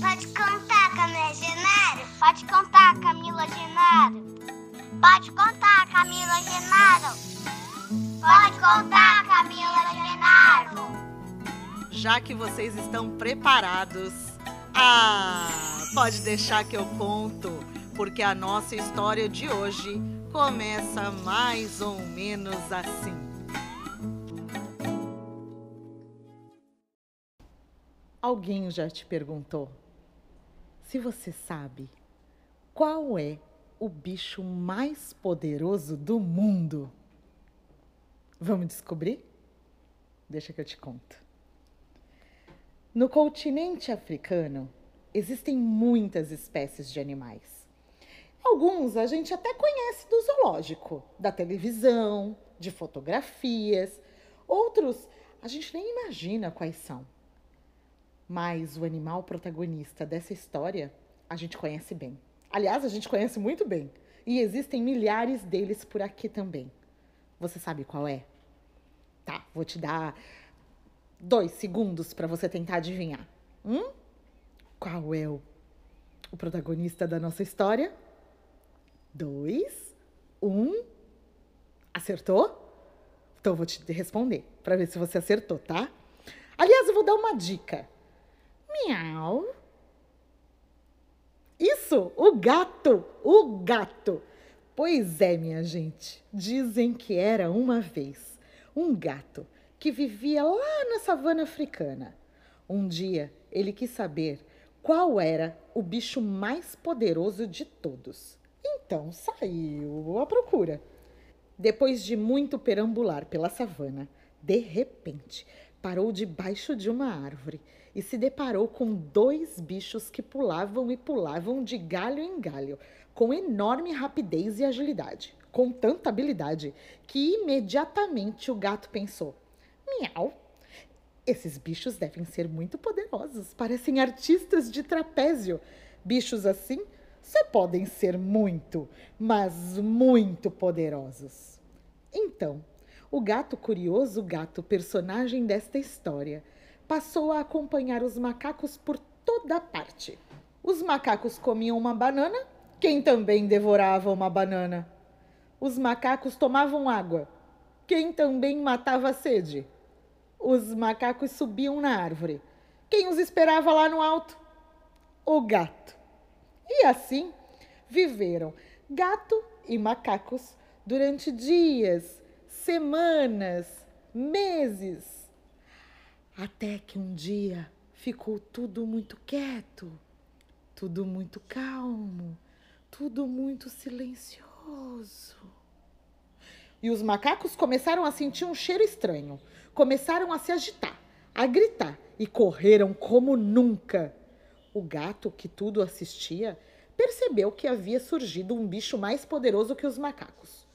Pode contar, Camila Genaro. Pode contar, Camila Genaro. Pode contar, Camila Genaro. Pode contar, Camila Genaro. Já que vocês estão preparados, ah, pode deixar que eu conto, porque a nossa história de hoje começa mais ou menos assim. Alguém já te perguntou se você sabe qual é o bicho mais poderoso do mundo? Vamos descobrir? Deixa que eu te conto. No continente africano existem muitas espécies de animais. Alguns a gente até conhece do zoológico, da televisão, de fotografias. Outros a gente nem imagina quais são. Mas o animal protagonista dessa história a gente conhece bem. Aliás, a gente conhece muito bem. E existem milhares deles por aqui também. Você sabe qual é? Tá, vou te dar dois segundos para você tentar adivinhar. Hum? Qual é o, o protagonista da nossa história? Dois, um. Acertou? Então eu vou te responder para ver se você acertou, tá? Aliás, eu vou dar uma dica. Miau. Isso, o gato, o gato. Pois é, minha gente. Dizem que era uma vez um gato que vivia lá na savana africana. Um dia ele quis saber qual era o bicho mais poderoso de todos. Então saiu à procura. Depois de muito perambular pela savana, de repente parou debaixo de uma árvore e se deparou com dois bichos que pulavam e pulavam de galho em galho, com enorme rapidez e agilidade, com tanta habilidade que imediatamente o gato pensou: Miau! Esses bichos devem ser muito poderosos, parecem artistas de trapézio. Bichos assim só podem ser muito, mas muito poderosos. Então, o gato curioso, o gato personagem desta história, passou a acompanhar os macacos por toda parte. Os macacos comiam uma banana, quem também devorava uma banana. Os macacos tomavam água, quem também matava a sede. Os macacos subiam na árvore, quem os esperava lá no alto? O gato. E assim viveram gato e macacos durante dias, semanas, meses até que um dia ficou tudo muito quieto, tudo muito calmo, tudo muito silencioso. E os macacos começaram a sentir um cheiro estranho, começaram a se agitar, a gritar e correram como nunca. O gato, que tudo assistia, percebeu que havia surgido um bicho mais poderoso que os macacos.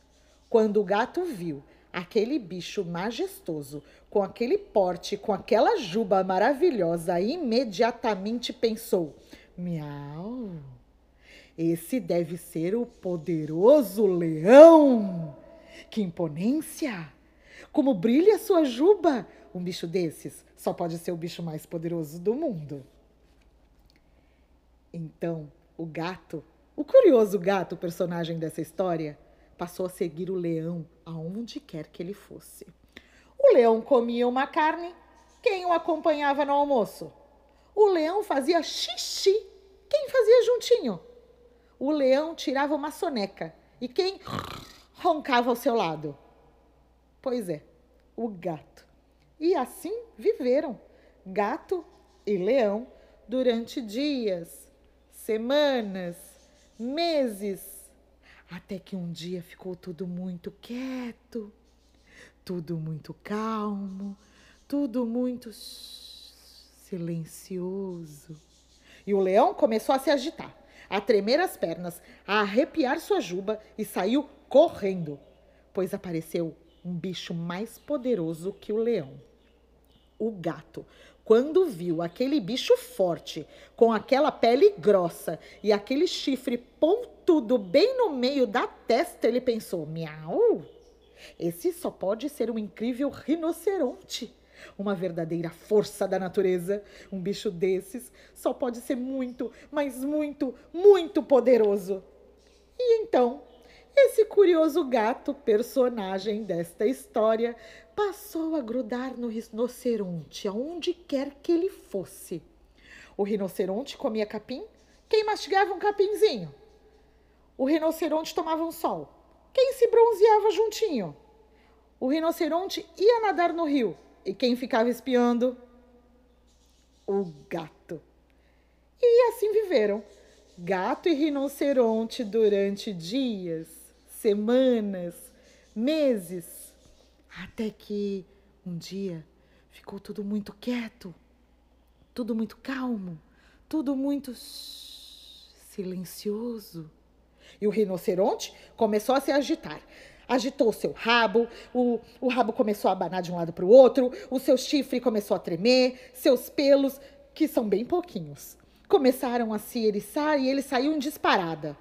Quando o gato viu aquele bicho majestoso, com aquele porte, com aquela juba maravilhosa, imediatamente pensou: Miau, esse deve ser o poderoso leão. Que imponência! Como brilha sua juba! Um bicho desses só pode ser o bicho mais poderoso do mundo. Então, o gato, o curioso gato, personagem dessa história, passou a seguir o leão aonde quer que ele fosse. O leão comia uma carne, quem o acompanhava no almoço? O leão fazia xixi, quem fazia juntinho? O leão tirava uma soneca, e quem roncava ao seu lado? Pois é, o gato. E assim viveram, gato e leão, durante dias, semanas, meses até que um dia ficou tudo muito quieto, tudo muito calmo, tudo muito silencioso. E o leão começou a se agitar, a tremer as pernas, a arrepiar sua juba e saiu correndo, pois apareceu um bicho mais poderoso que o leão. O gato, quando viu aquele bicho forte, com aquela pele grossa e aquele chifre pontudo bem no meio da testa, ele pensou: miau, esse só pode ser um incrível rinoceronte. Uma verdadeira força da natureza. Um bicho desses só pode ser muito, mas muito, muito poderoso. E então, esse curioso gato, personagem desta história, passou a grudar no rinoceronte, aonde quer que ele fosse. O rinoceronte comia capim, quem mastigava um capinzinho? O rinoceronte tomava um sol, quem se bronzeava juntinho? O rinoceronte ia nadar no rio, e quem ficava espiando? O gato. E assim viveram, gato e rinoceronte, durante dias, semanas, meses, até que um dia ficou tudo muito quieto, tudo muito calmo, tudo muito silencioso. E o rinoceronte começou a se agitar. Agitou seu rabo, o, o rabo começou a abanar de um lado para o outro, o seu chifre começou a tremer, seus pelos, que são bem pouquinhos, começaram a se eriçar e ele saiu em disparada,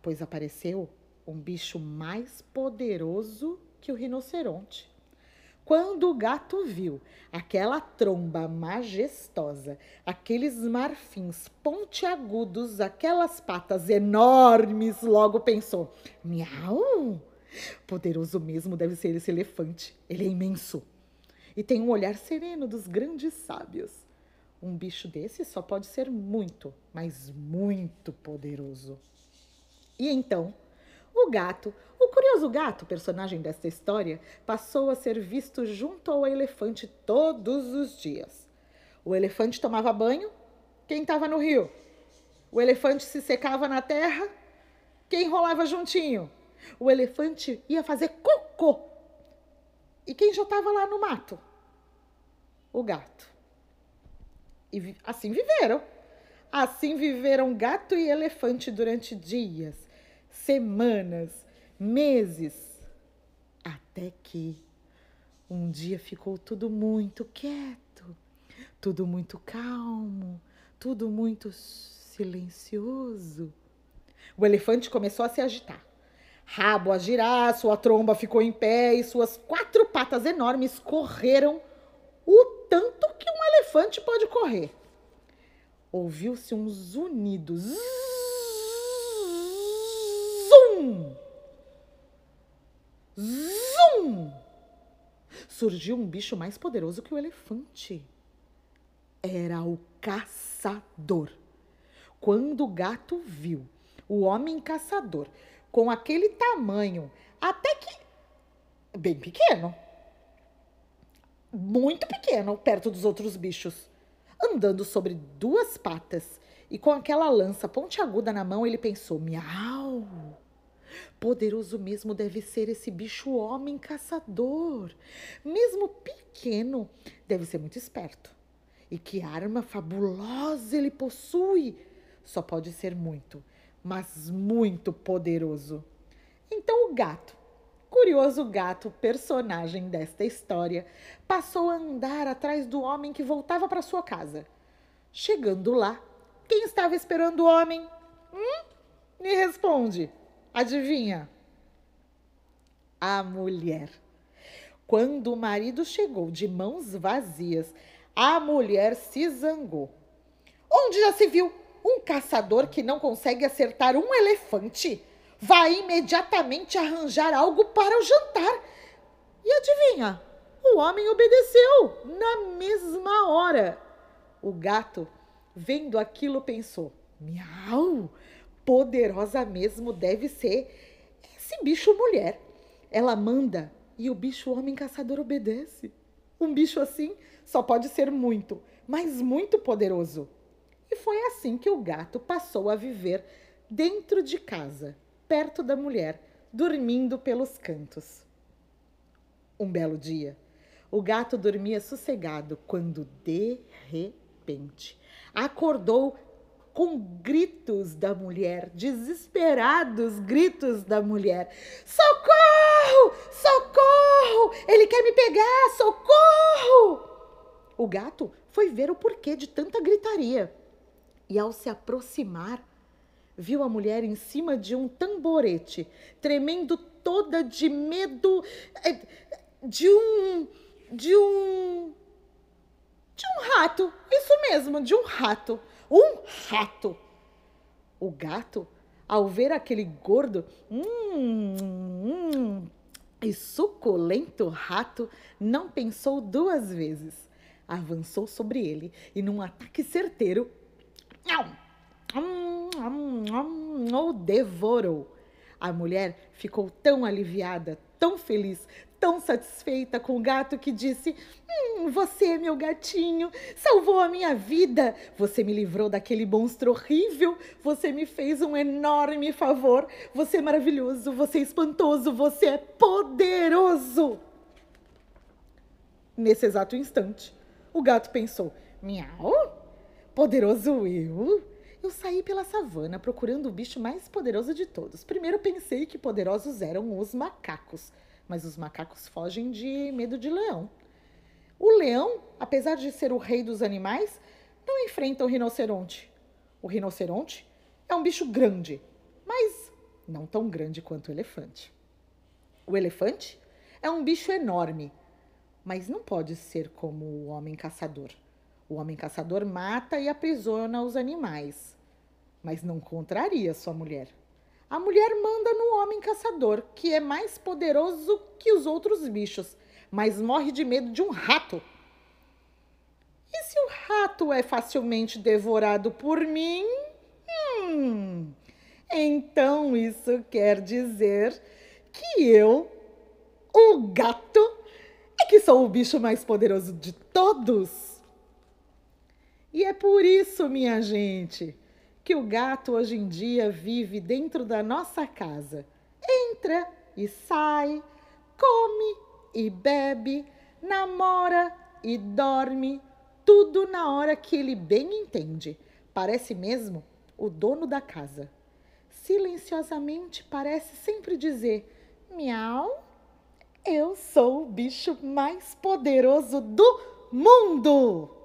pois apareceu um bicho mais poderoso que o rinoceronte. Quando o gato viu aquela tromba majestosa, aqueles marfins pontiagudos, aquelas patas enormes, logo pensou: miau! Poderoso mesmo deve ser esse elefante. Ele é imenso e tem um olhar sereno dos grandes sábios. Um bicho desse só pode ser muito, mas muito poderoso. E então, o gato, o curioso gato, personagem desta história, passou a ser visto junto ao elefante todos os dias. O elefante tomava banho, quem estava no rio? O elefante se secava na terra, quem rolava juntinho? O elefante ia fazer cocô. E quem já estava lá no mato? O gato. E assim viveram. Assim viveram gato e elefante durante dias semanas, meses, até que um dia ficou tudo muito quieto, tudo muito calmo, tudo muito silencioso. O elefante começou a se agitar. Rabo a girar, sua tromba ficou em pé e suas quatro patas enormes correram o tanto que um elefante pode correr. Ouviu-se um zunido. Zzz, Zum! Surgiu um bicho mais poderoso que o elefante. Era o caçador. Quando o gato viu o homem caçador com aquele tamanho, até que bem pequeno, muito pequeno perto dos outros bichos, andando sobre duas patas e com aquela lança pontiaguda na mão, ele pensou: miau! Poderoso mesmo deve ser esse bicho homem caçador. Mesmo pequeno, deve ser muito esperto. E que arma fabulosa ele possui! Só pode ser muito, mas muito poderoso. Então o gato, curioso gato, personagem desta história, passou a andar atrás do homem que voltava para sua casa. Chegando lá, quem estava esperando o homem? Hum? Me responde. Adivinha? A mulher. Quando o marido chegou de mãos vazias, a mulher se zangou. Onde já se viu um caçador que não consegue acertar um elefante? Vai imediatamente arranjar algo para o jantar. E adivinha? O homem obedeceu na mesma hora. O gato, vendo aquilo, pensou: Miau! Poderosa mesmo deve ser esse bicho mulher. Ela manda e o bicho homem caçador obedece. Um bicho assim só pode ser muito, mas muito poderoso. E foi assim que o gato passou a viver dentro de casa, perto da mulher, dormindo pelos cantos. Um belo dia, o gato dormia sossegado quando, de repente, acordou com gritos da mulher, desesperados gritos da mulher: Socorro! Socorro! Ele quer me pegar! Socorro! O gato foi ver o porquê de tanta gritaria e, ao se aproximar, viu a mulher em cima de um tamborete, tremendo toda de medo é, de um de um. de um rato. Mesmo, de um rato. Um rato. O gato, ao ver aquele gordo hum, hum, e suculento rato, não pensou duas vezes. Avançou sobre ele e, num ataque certeiro, o devorou. A mulher ficou tão aliviada, tão feliz, tão satisfeita com o gato que disse: Hum, você meu gatinho, salvou a minha vida. Você me livrou daquele monstro horrível. Você me fez um enorme favor. Você é maravilhoso, você é espantoso, você é poderoso. Nesse exato instante, o gato pensou: Miau, poderoso eu? Eu saí pela savana procurando o bicho mais poderoso de todos. Primeiro pensei que poderosos eram os macacos mas os macacos fogem de medo de leão. O leão, apesar de ser o rei dos animais, não enfrenta o rinoceronte. O rinoceronte é um bicho grande, mas não tão grande quanto o elefante. O elefante é um bicho enorme, mas não pode ser como o homem caçador. O homem caçador mata e aprisiona os animais, mas não contraria sua mulher. A mulher manda no homem caçador, que é mais poderoso que os outros bichos, mas morre de medo de um rato. E se o rato é facilmente devorado por mim? Hum, então isso quer dizer que eu, o gato, é que sou o bicho mais poderoso de todos. E é por isso, minha gente que o gato hoje em dia vive dentro da nossa casa. Entra e sai, come e bebe, namora e dorme, tudo na hora que ele bem entende. Parece mesmo o dono da casa. Silenciosamente parece sempre dizer: Miau, eu sou o bicho mais poderoso do mundo!